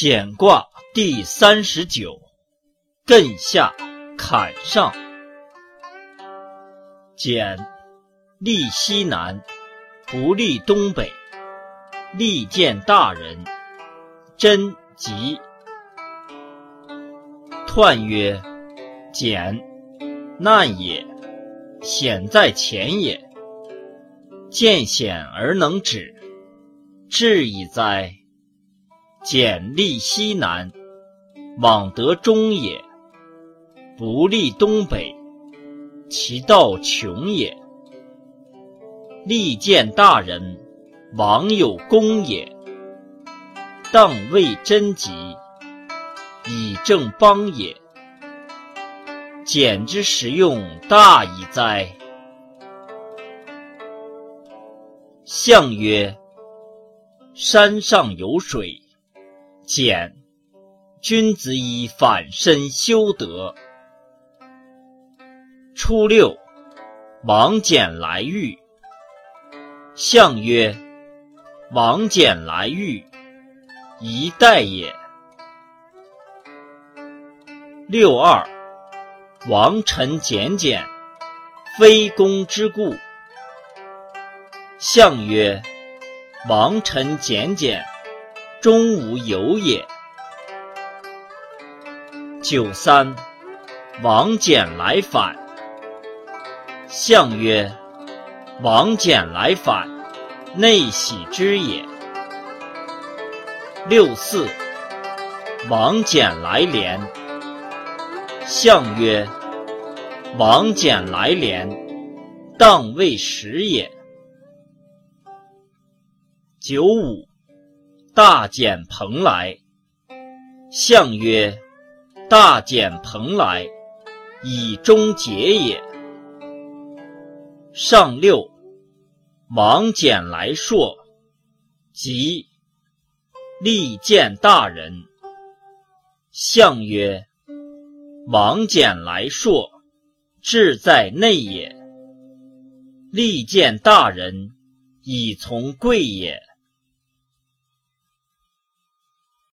简卦第三十九，艮下坎上。简，利西南，不利东北。利见大人，贞吉。彖曰：简，难也，险在前也。见险而能止，至矣哉！简利西南，往得中也；不利东北，其道穷也。利见大人，往有功也。当谓贞吉，以正邦也。简之实用，大矣哉！象曰：山上有水。简，君子以反身修德。初六，王翦来遇。象曰：王翦来遇，宜待也。六二，王臣简简，非公之故。象曰：王臣简简。终无有也。九三，王翦来反。象曰：王翦来反，内喜之也。六四，王翦来连。象曰：王翦来连，当未时也。九五。大简蓬莱，象曰：大简蓬莱，以终结也。上六，王翦来硕，吉。利见大人。象曰：王翦来硕，志在内也。利见大人，以从贵也。